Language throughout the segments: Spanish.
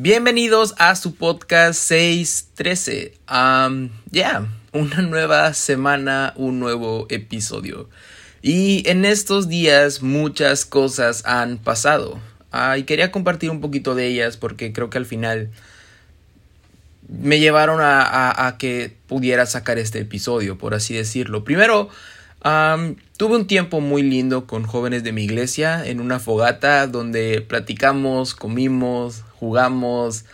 Bienvenidos a su podcast 613. Um, ya, una nueva semana, un nuevo episodio. Y en estos días muchas cosas han pasado. Y quería compartir un poquito de ellas porque creo que al final me llevaron a, que pudiera sacar este episodio, por así decirlo. Primero, tuve un tiempo muy lindo con jóvenes de mi iglesia en una fogata donde platicamos, comimos, jugamos,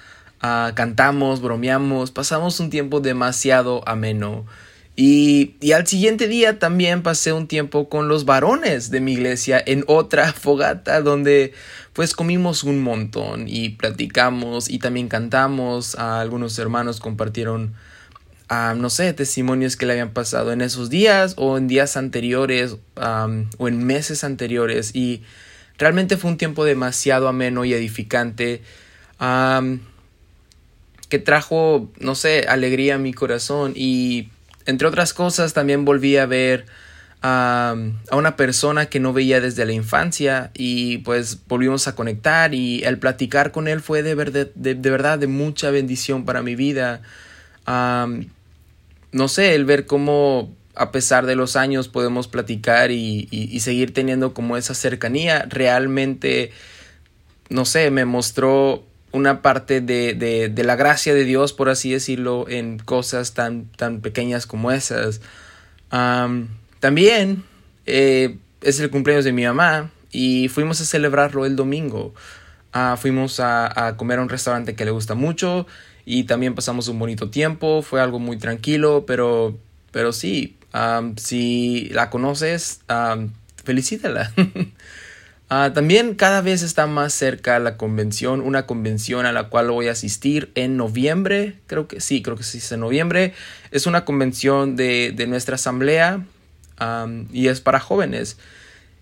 ah, cantamos, bromeamos, pasamos un tiempo demasiado ameno. Y, y, al siguiente día también pasé un tiempo con los varones de mi iglesia en otra fogata donde pues comimos un montón y platicamos y también cantamos. algunos hermanos compartieron, ah, no sé, testimonios que le habían pasado en esos días o en días anteriores o en meses anteriores y realmente fue un tiempo demasiado ameno y edificante que trajo, no sé, alegría a mi corazón y entre otras cosas también volví a ver a, una persona que no veía desde la infancia y pues volvimos a conectar y el platicar con él fue de, verdad de, verdad de mucha bendición para mi vida. No sé, el ver cómo a pesar de los años podemos platicar y, y seguir teniendo como esa cercanía, realmente, no sé, me mostró una parte de, de, de, la gracia de Dios, por así decirlo, en cosas tan, pequeñas como esas. también eh, es el cumpleaños de mi mamá y fuimos a celebrarlo el domingo. Ah, fuimos a, comer a un restaurante que le gusta mucho y también pasamos un bonito tiempo. Fue algo muy tranquilo, pero, pero sí, si la conoces, felicítala. Ah, también cada vez está más cerca la convención, una convención a la cual voy a asistir en noviembre, creo que sí, creo que sí es en noviembre. Es una convención de, de nuestra asamblea y es para jóvenes.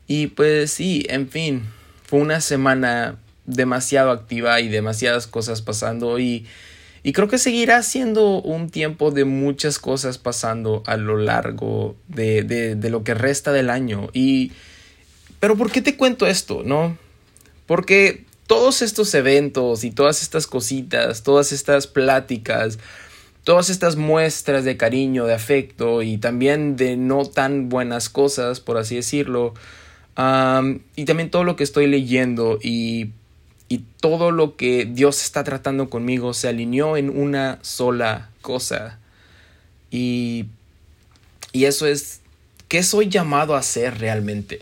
Y pues sí, en fin, fue una semana demasiado activa y demasiadas cosas pasando y, y creo que seguirá siendo un tiempo de muchas cosas pasando a lo largo de, de, lo que resta del año. Y pero ¿por qué te cuento esto, no? Porque todos estos eventos y todas estas cositas, todas estas pláticas, todas estas muestras de cariño, de afecto y también de no tan buenas cosas, por así decirlo, y también todo lo que estoy leyendo y, y todo lo que Dios está tratando conmigo se alineó en una sola cosa. Y, y eso es, ¿qué soy llamado a hacer realmente?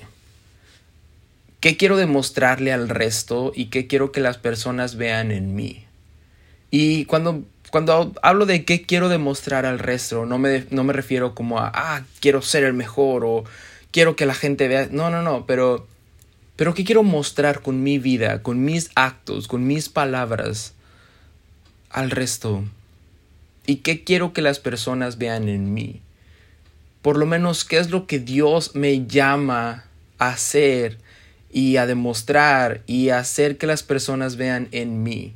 qué quiero demostrarle al resto y qué quiero que las personas vean en mí. Y cuando, cuando hablo de qué quiero demostrar al resto, no me, no me refiero como a, ah, quiero ser el mejor o quiero que la gente vea. No, no, no, pero, pero qué quiero mostrar con mi vida, con mis actos, con mis palabras al resto. Y qué quiero que las personas vean en mí. Por lo menos qué es lo que Dios me llama a hacer y a demostrar y a hacer que las personas vean en mí.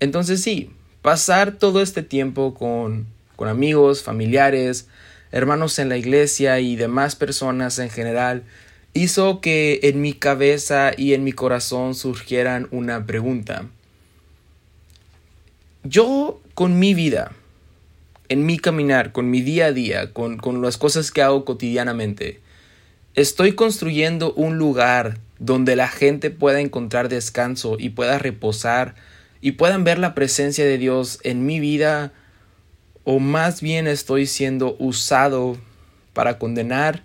entonces sí, pasar todo este tiempo con, con amigos, familiares, hermanos en la iglesia y demás personas en general hizo que en mi cabeza y en mi corazón surgieran una pregunta. Yo con mi vida, en mi caminar, con mi día a día, con, con las cosas que hago cotidianamente, Estoy construyendo un lugar donde la gente pueda encontrar descanso y pueda reposar y puedan ver la presencia de Dios en mi vida o más bien estoy siendo usado para condenar,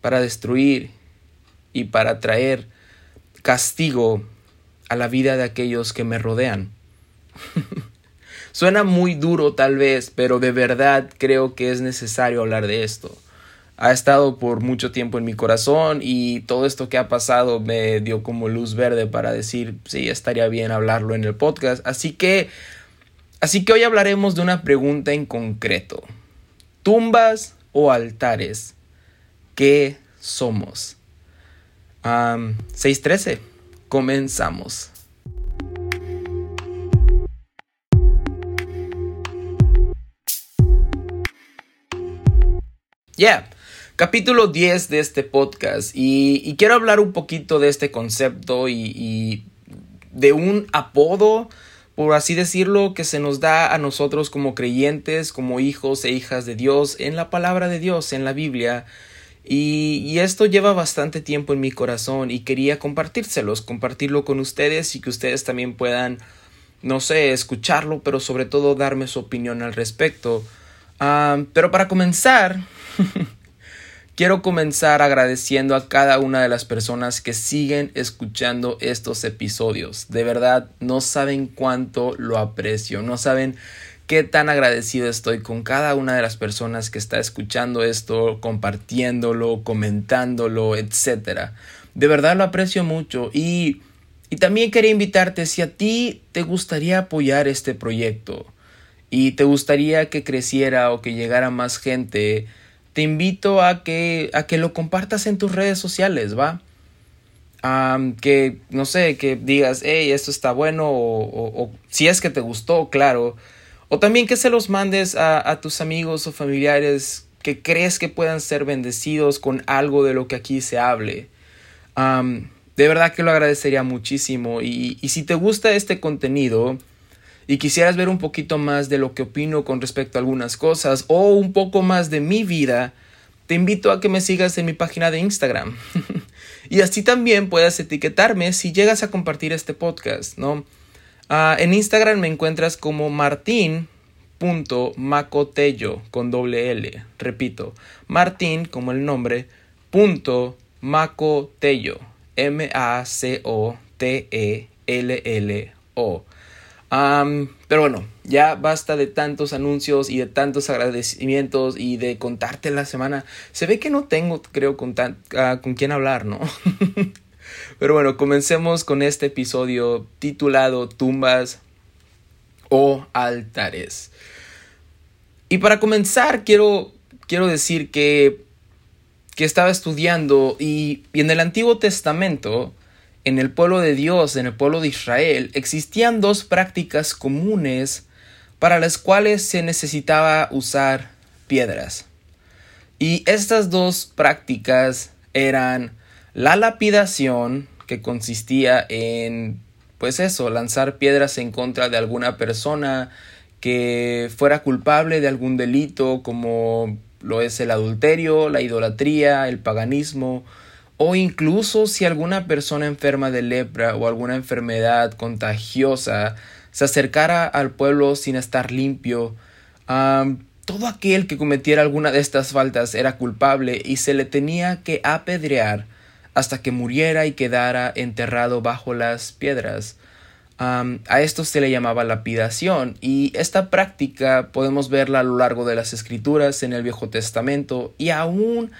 para destruir y para traer castigo a la vida de aquellos que me rodean. Suena muy duro tal vez, pero de verdad creo que es necesario hablar de esto ha estado por mucho tiempo en mi corazón y todo esto que ha pasado me dio como luz verde para decir, sí, estaría bien hablarlo en el podcast. Así que, así que hoy hablaremos de una pregunta en concreto. ¿Tumbas o altares? ¿Qué somos? 613. Comenzamos. Yeah capítulo 10 de este podcast y, quiero hablar un poquito de este concepto y, de un apodo, por así decirlo, que se nos da a nosotros como creyentes, como hijos e hijas de Dios, en la palabra de Dios, en la Biblia. Y, y, esto lleva bastante tiempo en mi corazón y quería compartírselos, compartirlo con ustedes y que ustedes también puedan, no sé, escucharlo, pero sobre todo darme su opinión al respecto. Ah, pero para comenzar, quiero comenzar agradeciendo a cada una de las personas que siguen escuchando estos episodios. De verdad, no saben cuánto lo aprecio, no saben qué tan agradecido estoy con cada una de las personas que está escuchando esto, compartiéndolo, comentándolo, etc. De verdad lo aprecio mucho y, y también quería invitarte si a ti te gustaría apoyar este proyecto y te gustaría que creciera o que llegara más gente, te invito a que, a que lo compartas en tus redes sociales, ¿va? que, no sé, que digas, hey, esto está bueno, o, si es que te gustó, claro, o también que se los mandes a, tus amigos o familiares que crees que puedan ser bendecidos con algo de lo que aquí se hable. de verdad que lo agradecería muchísimo. Y, si te gusta este contenido y quisieras ver un poquito más de lo que opino con respecto a algunas cosas o un poco más de mi vida, te invito a que me sigas en mi página de Instagram. y así también puedas etiquetarme si llegas a compartir este podcast, ¿no? Ah, en Instagram me encuentras como martín.macotello con doble L. Repito, Martín como el nombre, punto macotello. M-A-C-O-T-E-L-L-O. Pero bueno, ya basta de tantos anuncios y de tantos agradecimientos y de contarte la semana. Se ve que no tengo, creo, con, ah, con quién hablar, ¿no? Pero bueno, comencemos con este episodio titulado Tumbas o altares. Y para comenzar, quiero, quiero decir que, que estaba estudiando y, y en el Antiguo Testamento, en el pueblo de Dios, en el pueblo de Israel, existían dos prácticas comunes para las cuales se necesitaba usar piedras. Y estas dos prácticas eran la lapidación, que consistía en, pues eso, lanzar piedras en contra de alguna persona que fuera culpable de algún delito como lo es el adulterio, la idolatría, el paganismo, o incluso si alguna persona enferma de lepra o alguna enfermedad contagiosa se acercara al pueblo sin estar limpio, todo aquel que cometiera alguna de estas faltas era culpable y se le tenía que apedrear hasta que muriera y quedara enterrado bajo las piedras. a esto se le llamaba lapidación y esta práctica podemos verla a lo largo de las escrituras en el Viejo Testamento y aún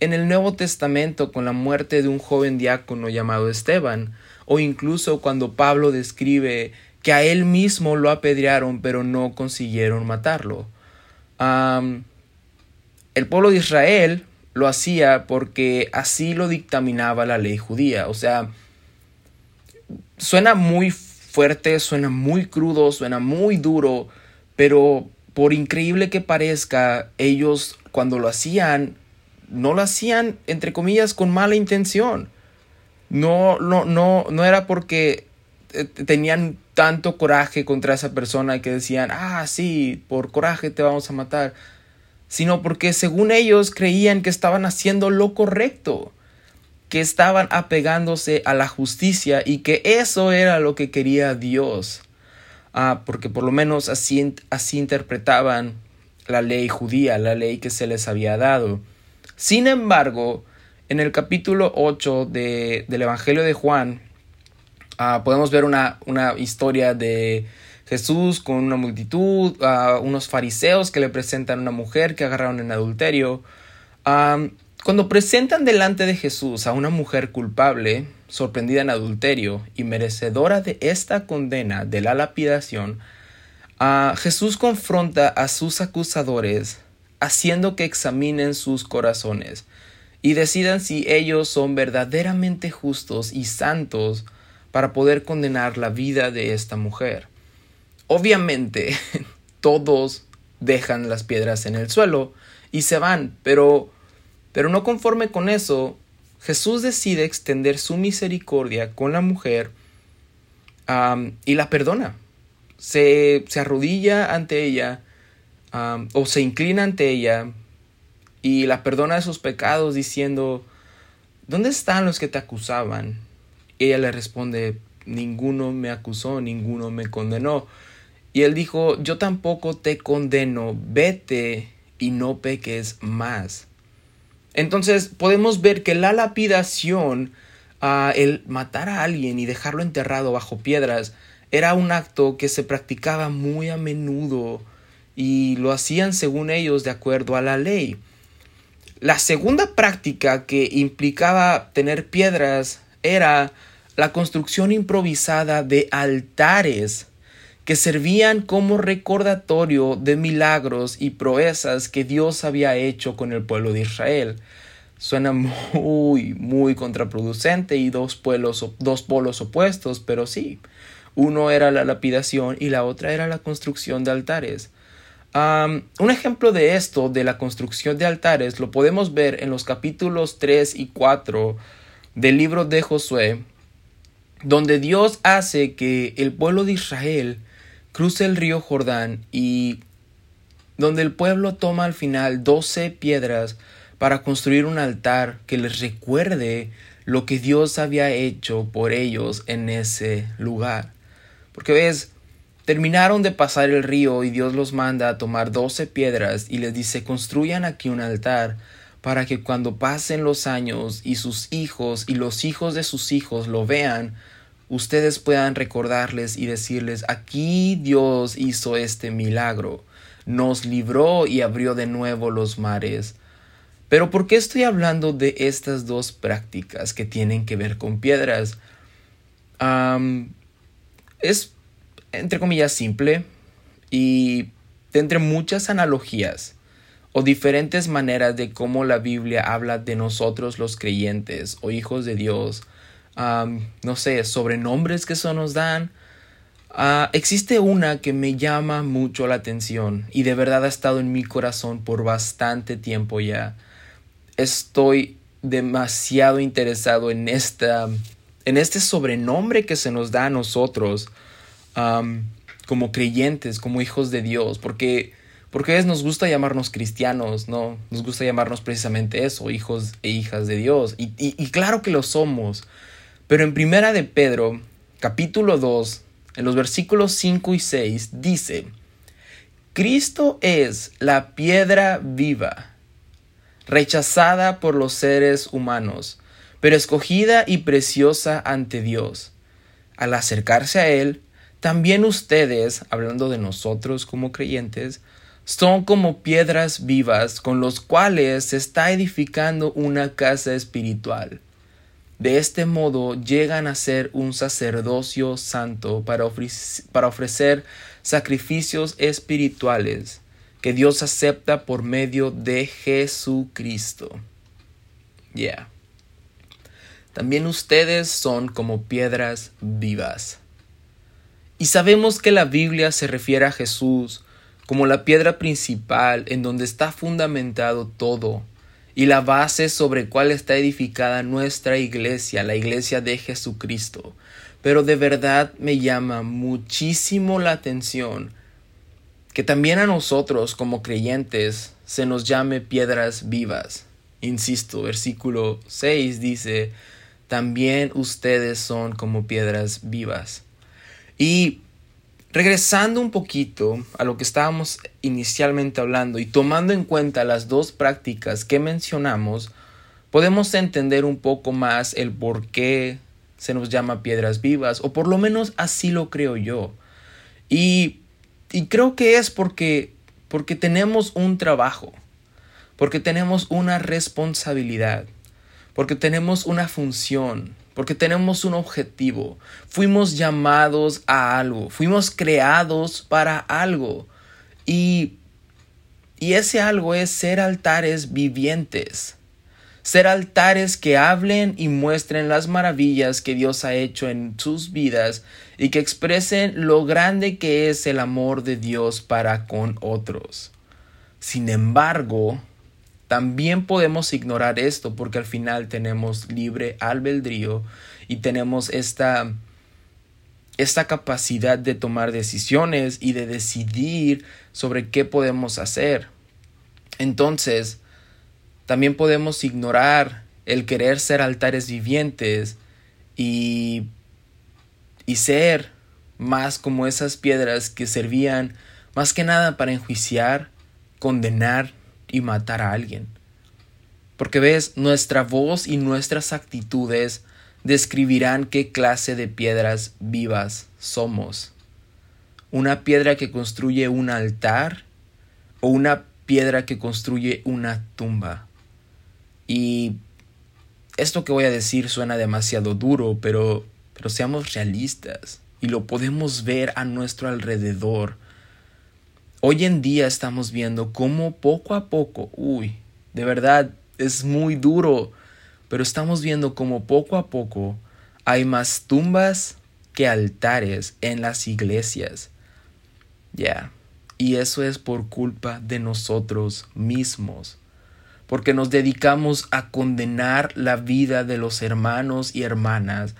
en el Nuevo Testamento con la muerte de un joven diácono llamado Esteban o incluso cuando Pablo describe que a él mismo lo apedrearon pero no consiguieron matarlo. el pueblo de Israel lo hacía porque así lo dictaminaba la ley judía. O sea, suena muy fuerte, suena muy crudo, suena muy duro, pero por increíble que parezca, ellos cuando lo hacían, no lo hacían, entre comillas, con mala intención. No, no, no, no era porque eh, tenían tanto coraje contra esa persona que decían, ah, sí, por coraje te vamos a matar sino porque según ellos creían que estaban haciendo lo correcto, que estaban apegándose a la justicia y que eso era lo que quería Dios. Ah, porque por lo menos así, así interpretaban la ley judía, la ley que se les había dado. Sin embargo, en el capítulo 8 de, del Evangelio de Juan, ah, podemos ver una, una historia de Jesús con una multitud, a unos fariseos que le presentan a una mujer que agarraron en adulterio. cuando presentan delante de Jesús a una mujer culpable, sorprendida en adulterio y merecedora de esta condena de la lapidación, Jesús confronta a sus acusadores haciendo que examinen sus corazones y decidan si ellos son verdaderamente justos y santos para poder condenar la vida de esta mujer. Obviamente, todos dejan las piedras en el suelo y se van, pero, pero no conforme con eso, Jesús decide extender su misericordia con la mujer y la perdona. Se, se arrodilla ante ella o se inclina ante ella y la perdona de sus pecados diciendo, ¿dónde están los que te acusaban? Ella le responde, ninguno me acusó, ninguno me condenó. Y él dijo, yo tampoco te condeno, vete y no peques más. Entonces podemos ver que la lapidación, el matar a alguien y dejarlo enterrado bajo piedras, era un acto que se practicaba muy a menudo y lo hacían según ellos de acuerdo a la ley. La segunda práctica que implicaba tener piedras era la construcción improvisada de altares que servían como recordatorio de milagros y proezas que Dios había hecho con el pueblo de Israel. Suena muy, muy contraproducente y dos, pueblos, dos polos opuestos, pero sí. Uno era la lapidación y la otra era la construcción de altares. Un ejemplo de esto, de la construcción de altares, lo podemos ver en los capítulos 3 y 4 del libro de Josué, donde Dios hace que el pueblo de Israel cruza el río Jordán y donde el pueblo toma al final doce piedras para construir un altar que les recuerde lo que Dios había hecho por ellos en ese lugar. Porque ves, terminaron de pasar el río y Dios los manda a tomar doce piedras y les dice construyan aquí un altar para que cuando pasen los años y sus hijos y los hijos de sus hijos lo vean, ustedes puedan recordarles y decirles, aquí Dios hizo este milagro, nos libró y abrió de nuevo los mares. Pero ¿por qué estoy hablando de estas dos prácticas que tienen que ver con piedras? es, entre comillas, simple y entre muchas analogías o diferentes maneras de cómo la Biblia habla de nosotros los creyentes o hijos de Dios no sé, sobrenombres que eso nos dan. Ah, existe una que me llama mucho la atención y de verdad ha estado en mi corazón por bastante tiempo ya. Estoy demasiado interesado en esta en este sobrenombre que se nos da a nosotros como creyentes, como hijos de Dios, porque porque nos gusta llamarnos cristianos, ¿no? Nos gusta llamarnos precisamente eso, hijos e hijas de Dios. Y, y claro que lo somos. Pero en Primera de Pedro, capítulo 2, en los versículos 5 y 6, dice, Cristo es la piedra viva, rechazada por los seres humanos, pero escogida y preciosa ante Dios. Al acercarse a Él, también ustedes, hablando de nosotros como creyentes, son como piedras vivas con los cuales se está edificando una casa espiritual de este modo llegan a ser un sacerdocio santo para, ofrecer sacrificios espirituales que Dios acepta por medio de Jesucristo. Yeah. También ustedes son como piedras vivas. Y sabemos que la Biblia se refiere a Jesús como la piedra principal en donde está fundamentado todo y la base sobre cual está edificada nuestra iglesia, la iglesia de Jesucristo. Pero de verdad me llama muchísimo la atención que también a nosotros como creyentes se nos llame piedras vivas. Insisto, versículo 6 dice, también ustedes son como piedras vivas. Y Regresando un poquito a lo que estábamos inicialmente hablando y tomando en cuenta las dos prácticas que mencionamos, podemos entender un poco más el por qué se nos llama piedras vivas, o por lo menos así lo creo yo. Y, y creo que es porque, porque tenemos un trabajo, porque tenemos una responsabilidad, porque tenemos una función, porque tenemos un objetivo. Fuimos llamados a algo, fuimos creados para algo. Y, y ese algo es ser altares vivientes. Ser altares que hablen y muestren las maravillas que Dios ha hecho en sus vidas y que expresen lo grande que es el amor de Dios para con otros. Sin embargo, también podemos ignorar esto porque al final tenemos libre albedrío y tenemos esta, esta capacidad de tomar decisiones y de decidir sobre qué podemos hacer. Entonces, también podemos ignorar el querer ser altares vivientes y, y ser más como esas piedras que servían más que nada para enjuiciar, condenar y matar a alguien. Porque ves, nuestra voz y nuestras actitudes describirán qué clase de piedras vivas somos. Una piedra que construye un altar o una piedra que construye una tumba. Y esto que voy a decir suena demasiado duro, pero, pero seamos realistas y lo podemos ver a nuestro alrededor. Hoy en día estamos viendo cómo poco a poco, uy, de verdad es muy duro, pero estamos viendo cómo poco a poco hay más tumbas que altares en las iglesias. Ya, y eso es por culpa de nosotros mismos, porque nos dedicamos a condenar la vida de los hermanos y hermanas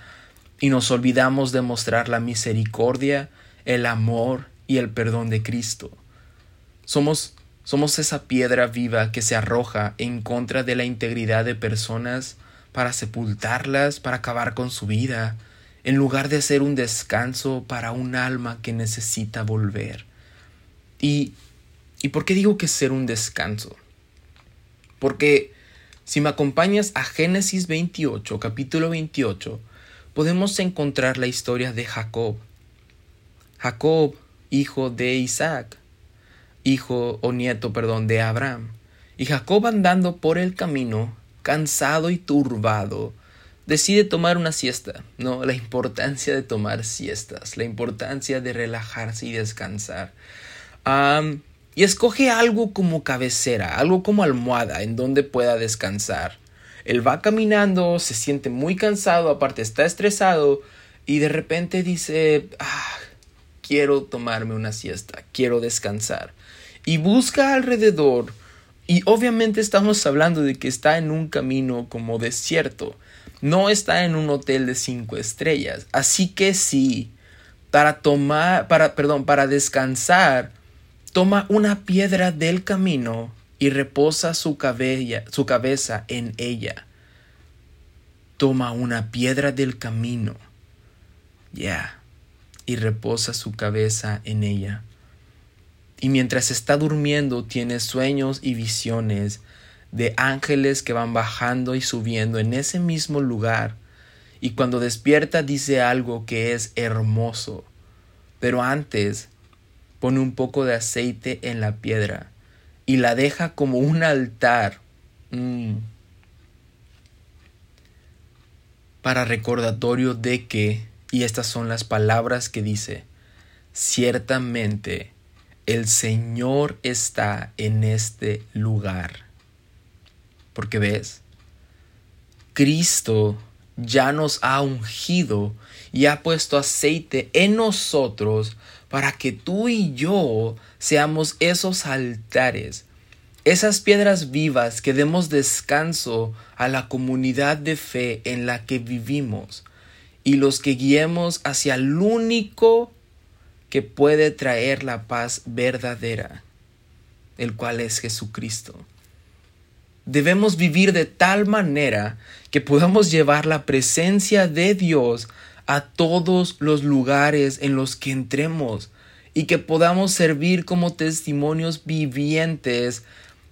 y nos olvidamos de mostrar la misericordia, el amor y el perdón de Cristo. Somos, somos esa piedra viva que se arroja en contra de la integridad de personas para sepultarlas, para acabar con su vida, en lugar de ser un descanso para un alma que necesita volver. Y, ¿Y por qué digo que ser un descanso? Porque si me acompañas a Génesis 28, capítulo 28, podemos encontrar la historia de Jacob. Jacob, hijo de Isaac, hijo o nieto, perdón, de Abraham. Y Jacob andando por el camino, cansado y turbado, decide tomar una siesta. No, la importancia de tomar siestas, la importancia de relajarse y descansar. y escoge algo como cabecera, algo como almohada en donde pueda descansar. Él va caminando, se siente muy cansado, aparte está estresado y de repente dice, ah, quiero tomarme una siesta, quiero descansar. Y busca alrededor y obviamente estamos hablando de que está en un camino como desierto, no está en un hotel de cinco estrellas. Así que sí, para tomar, para, perdón, para descansar, toma una piedra del camino y reposa su, su cabeza en ella. Toma una piedra del camino, ya, y reposa su cabeza en ella. Y mientras está durmiendo tiene sueños y visiones de ángeles que van bajando y subiendo en ese mismo lugar. Y cuando despierta dice algo que es hermoso. Pero antes pone un poco de aceite en la piedra y la deja como un altar mm. para recordatorio de que, y estas son las palabras que dice, ciertamente el Señor está en este lugar. Porque ves, Cristo ya nos ha ungido y ha puesto aceite en nosotros para que tú y yo seamos esos altares, esas piedras vivas que demos descanso a la comunidad de fe en la que vivimos y los que guiemos hacia el único que puede traer la paz verdadera, el cual es Jesucristo. Debemos vivir de tal manera que podamos llevar la presencia de Dios a todos los lugares en los que entremos y que podamos servir como testimonios vivientes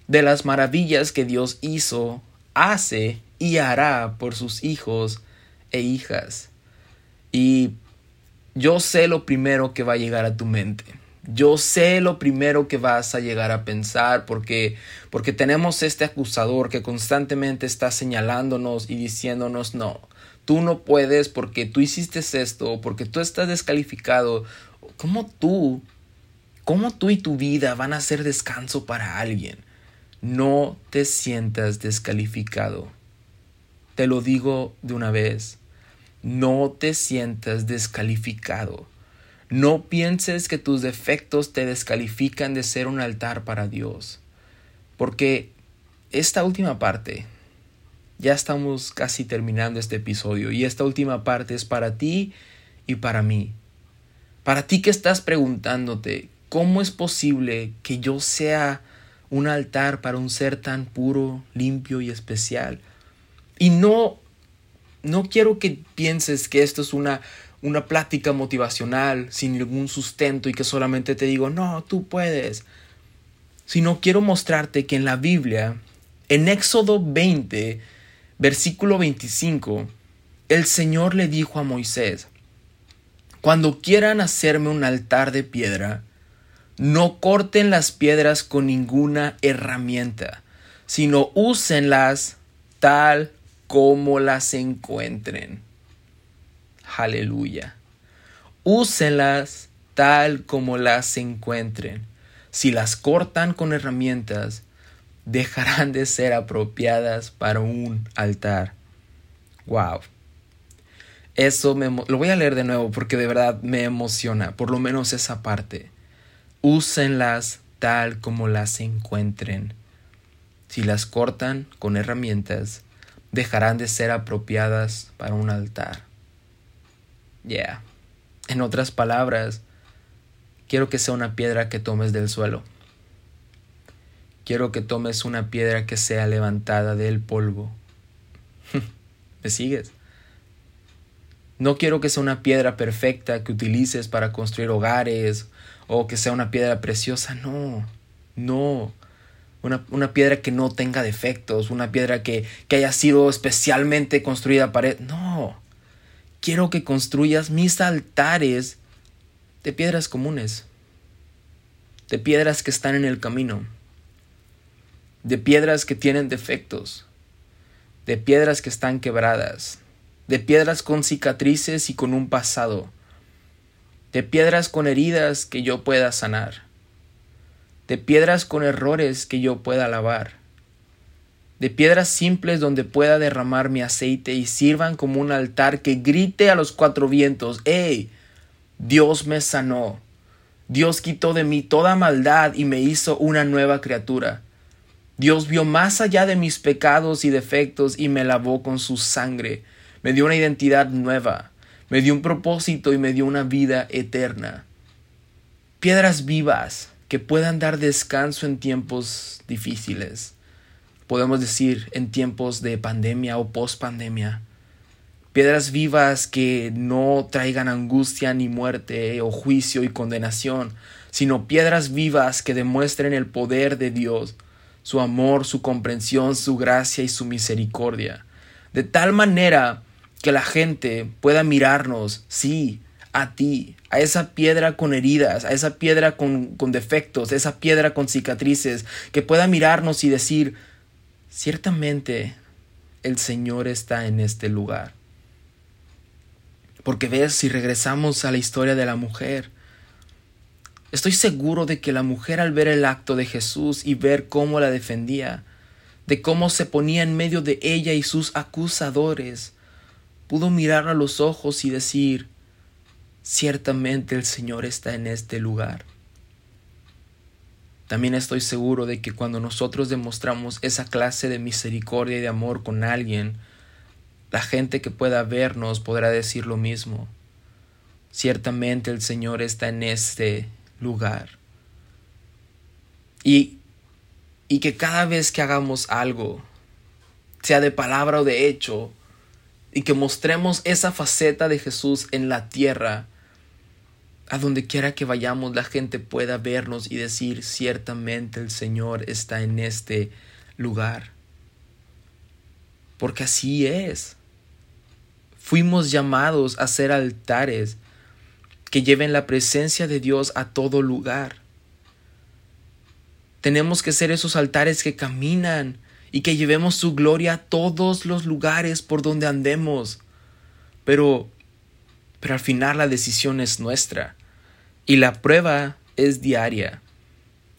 de las maravillas que Dios hizo, hace y hará por sus hijos e hijas. Y yo sé lo primero que va a llegar a tu mente. Yo sé lo primero que vas a llegar a pensar porque porque tenemos este acusador que constantemente está señalándonos y diciéndonos no, tú no puedes porque tú hiciste esto, porque tú estás descalificado. ¿Cómo tú, cómo tú y tu vida van a ser descanso para alguien? No te sientas descalificado. Te lo digo de una vez. No te sientas descalificado. No pienses que tus defectos te descalifican de ser un altar para Dios. Porque esta última parte ya estamos casi terminando este episodio y esta última parte es para ti y para mí. Para ti que estás preguntándote, ¿cómo es posible que yo sea un altar para un ser tan puro, limpio y especial? Y no, no quiero que pienses que esto es una, una plática motivacional sin ningún sustento y que solamente te digo, no, tú puedes. Sino quiero mostrarte que en la Biblia, en Éxodo 20, versículo 25, el Señor le dijo a Moisés, cuando quieran hacerme un altar de piedra, no corten las piedras con ninguna herramienta, sino úsenlas tal como las encuentren. Aleluya. Úsenlas tal como las encuentren. Si las cortan con herramientas, dejarán de ser apropiadas para un altar. Wow. Eso me, lo voy a leer de nuevo porque de verdad me emociona, por lo menos esa parte. Úsenlas tal como las encuentren. Si las cortan con herramientas, dejarán de ser apropiadas para un altar. Yeah. En otras palabras, quiero que sea una piedra que tomes del suelo. Quiero que tomes una piedra que sea levantada del polvo. ¿Me sigues? No quiero que sea una piedra perfecta que utilices para construir hogares o que sea una piedra preciosa. No, no. Una, piedra que no tenga defectos, una piedra que, que haya sido especialmente construida para... No. Quiero que construyas mis altares de piedras comunes, de piedras que están en el camino, de piedras que tienen defectos, de piedras que están quebradas, de piedras con cicatrices y con un pasado, de piedras con heridas que yo pueda sanar, de piedras con errores que yo pueda lavar, de piedras simples donde pueda derramar mi aceite y sirvan como un altar que grite a los cuatro vientos, ¡Ey! Dios me sanó. Dios quitó de mí toda maldad y me hizo una nueva criatura. Dios vio más allá de mis pecados y defectos y me lavó con su sangre. Me dio una identidad nueva, me dio un propósito y me dio una vida eterna. Piedras vivas que puedan dar descanso en tiempos difíciles podemos decir, en tiempos de pandemia o post pandemia. Piedras vivas que no traigan angustia ni muerte o juicio y condenación, sino piedras vivas que demuestren el poder de Dios, su amor, su comprensión, su gracia y su misericordia. De tal manera que la gente pueda mirarnos, sí, a ti, a esa piedra con heridas, a esa piedra con, con defectos, a esa piedra con cicatrices, que pueda mirarnos y decir, ciertamente el Señor está en este lugar. Porque ves, si regresamos a la historia de la mujer, estoy seguro de que la mujer al ver el acto de Jesús y ver cómo la defendía, de cómo se ponía en medio de ella y sus acusadores, pudo mirar a los ojos y decir, ciertamente el Señor está en este lugar. También estoy seguro de que cuando nosotros demostramos esa clase de misericordia y de amor con alguien, la gente que pueda vernos podrá decir lo mismo. Ciertamente el Señor está en este lugar. Y, y que cada vez que hagamos algo, sea de palabra o de hecho, y que mostremos esa faceta de Jesús en la tierra, a donde quiera que vayamos la gente pueda vernos y decir ciertamente el Señor está en este lugar. Porque así es. Fuimos llamados a ser altares que lleven la presencia de Dios a todo lugar. Tenemos que ser esos altares que caminan y que llevemos su gloria a todos los lugares por donde andemos. Pero pero al final la decisión es nuestra. Y la prueba es diaria.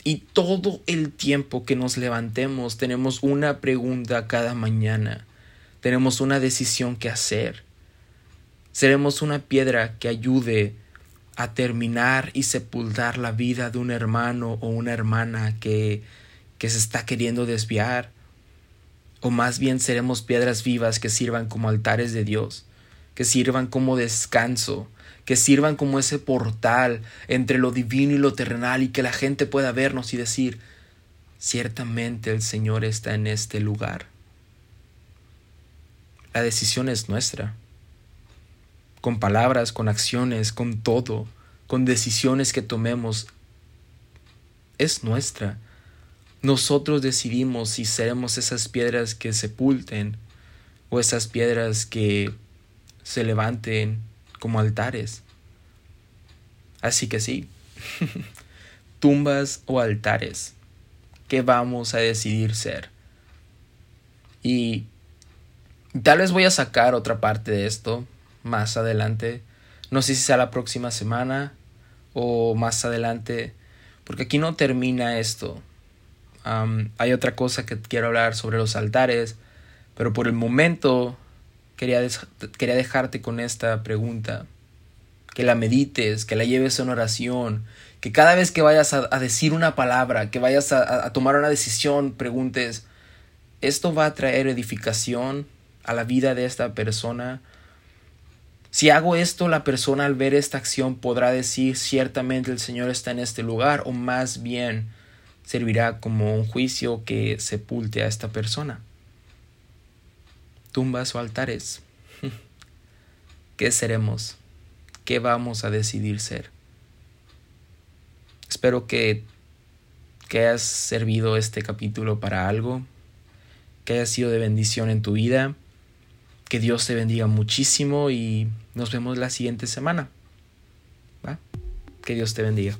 Y todo el tiempo que nos levantemos tenemos una pregunta cada mañana. Tenemos una decisión que hacer. Seremos una piedra que ayude a terminar y sepultar la vida de un hermano o una hermana que, que se está queriendo desviar. O más bien seremos piedras vivas que sirvan como altares de Dios, que sirvan como descanso, que sirvan como ese portal entre lo divino y lo terrenal y que la gente pueda vernos y decir, ciertamente el Señor está en este lugar. La decisión es nuestra. Con palabras, con acciones, con todo, con decisiones que tomemos, es nuestra. Nosotros decidimos si seremos esas piedras que sepulten o esas piedras que se levanten como altares. Así que sí, tumbas o altares, ¿qué vamos a decidir ser? Y tal vez voy a sacar otra parte de esto más adelante. No sé si sea la próxima semana o más adelante, porque aquí no termina esto. hay otra cosa que quiero hablar sobre los altares, pero por el momento quería, quería dejarte con esta pregunta. Que la medites, que la lleves en oración, que cada vez que vayas a, decir una palabra, que vayas a, a tomar una decisión, preguntes, ¿esto va a traer edificación a la vida de esta persona? Si hago esto, la persona al ver esta acción podrá decir ciertamente el Señor está en este lugar o más bien servirá como un juicio que sepulte a esta persona tumbas o altares. ¿Qué seremos? ¿Qué vamos a decidir ser? Espero que, que hayas servido este capítulo para algo, que haya sido de bendición en tu vida, que Dios te bendiga muchísimo y nos vemos la siguiente semana. Que Dios te bendiga.